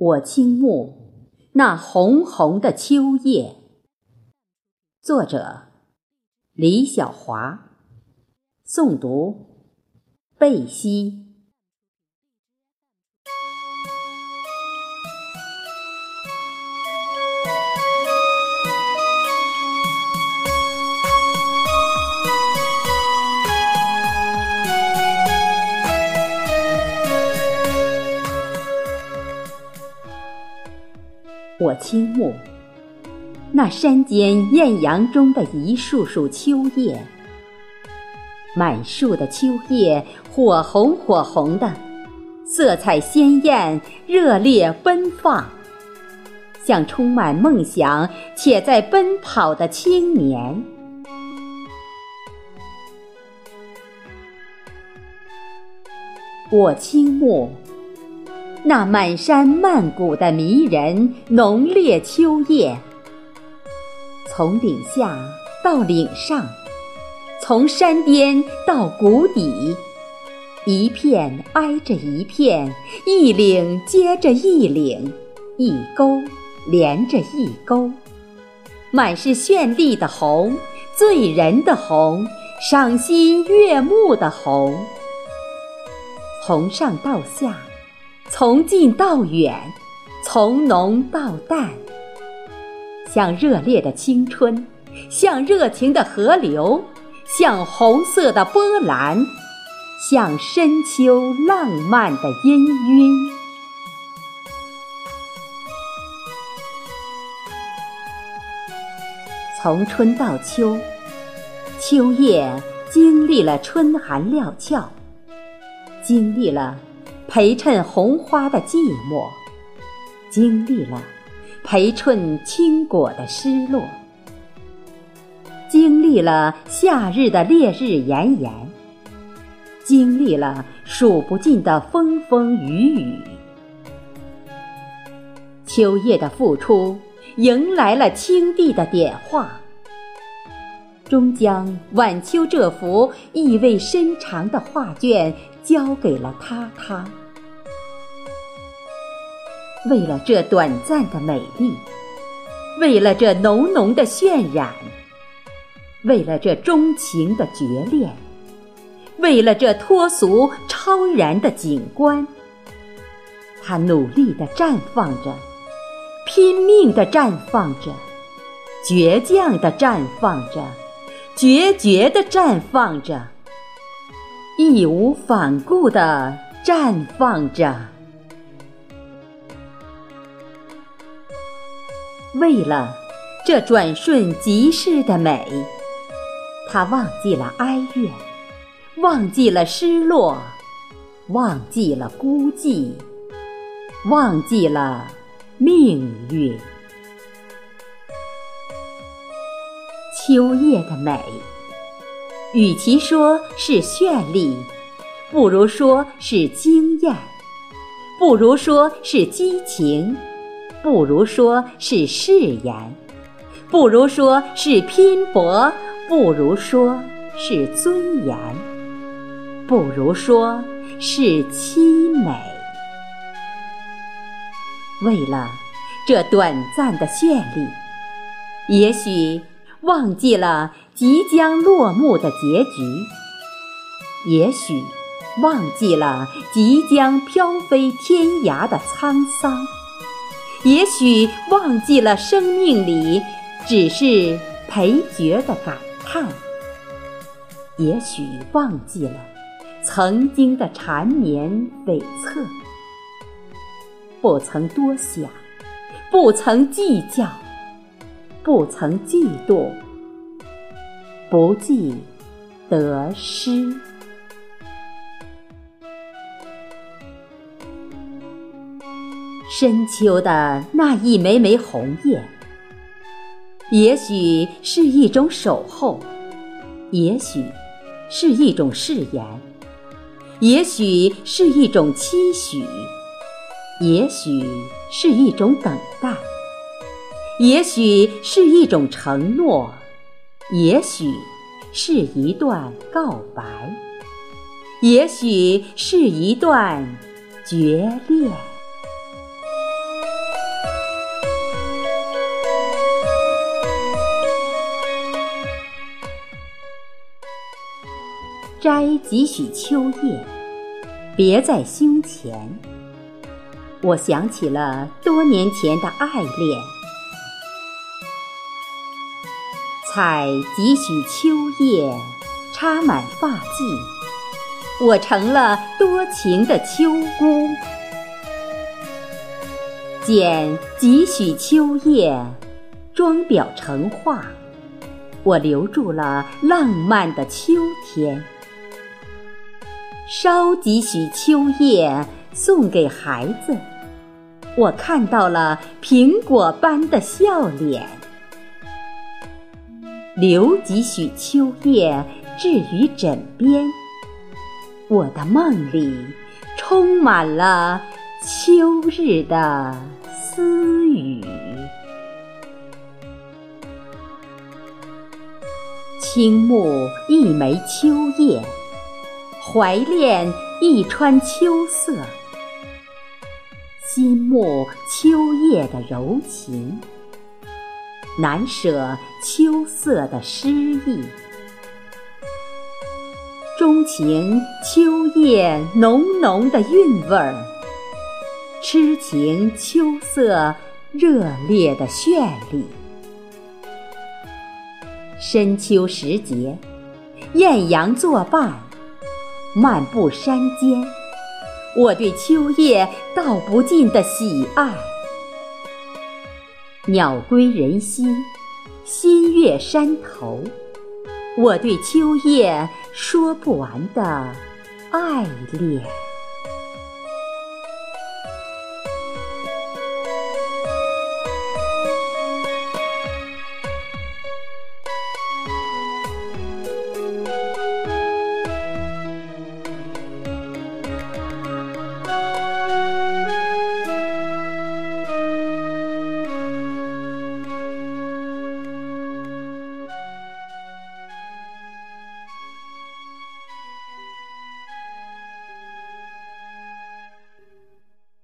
我倾慕那红红的秋叶。作者：李小华。诵读：贝西。我倾慕那山间艳阳中的一束束秋叶，满树的秋叶火红火红的，色彩鲜艳，热烈奔放，像充满梦想且在奔跑的青年。我倾慕。那满山漫谷的迷人浓烈秋叶，从顶下到岭上，从山巅到谷底，一片挨着一片，一岭接着一岭，一沟连着一沟，满是绚丽的红，醉人的红，赏心悦目的红，从上到下。从近到远，从浓到淡，像热烈的青春，像热情的河流，像红色的波澜，像深秋浪漫的氤氲。从春到秋，秋叶经历了春寒料峭，经历了。陪衬红花的寂寞，经历了陪衬青果的失落，经历了夏日的烈日炎炎，经历了数不尽的风风雨雨。秋叶的付出，迎来了青帝的点化，终将晚秋这幅意味深长的画卷交给了他他。为了这短暂的美丽，为了这浓浓的渲染，为了这钟情的决恋，为了这脱俗超然的景观，它努力地绽放着，拼命地绽放着，倔强地绽放着，决绝地绽放着，义无反顾地绽放着。为了这转瞬即逝的美，他忘记了哀怨，忘记了失落，忘记了孤寂，忘记了命运。秋夜的美，与其说是绚丽，不如说是惊艳，不如说是激情。不如说是誓言，不如说是拼搏，不如说是尊严，不如说是凄美。为了这短暂的绚丽，也许忘记了即将落幕的结局，也许忘记了即将飘飞天涯的沧桑。也许忘记了生命里只是陪角的感叹，也许忘记了曾经的缠绵悱恻，不曾多想，不曾计较，不曾嫉妒，不计得失。深秋的那一枚枚红叶，也许是一种守候，也许是一种誓言，也许是一种期许，也许是一种等待，也许是一种承诺，也许是一段告白，也许是一段决裂。摘几许秋叶，别在胸前。我想起了多年前的爱恋，采几许秋叶，插满发髻，我成了多情的秋姑。剪几许秋叶，装裱成画。我留住了浪漫的秋天，烧几许秋叶送给孩子，我看到了苹果般的笑脸。留几许秋叶置于枕边，我的梦里充满了秋日的私语。青木一枚秋叶，怀恋一川秋色，心慕秋夜的柔情，难舍秋色的诗意，钟情秋叶浓浓的韵味儿，痴情秋色热烈的绚丽。深秋时节，艳阳作伴，漫步山间，我对秋叶道不尽的喜爱。鸟归人稀，新月山头，我对秋叶说不完的爱恋。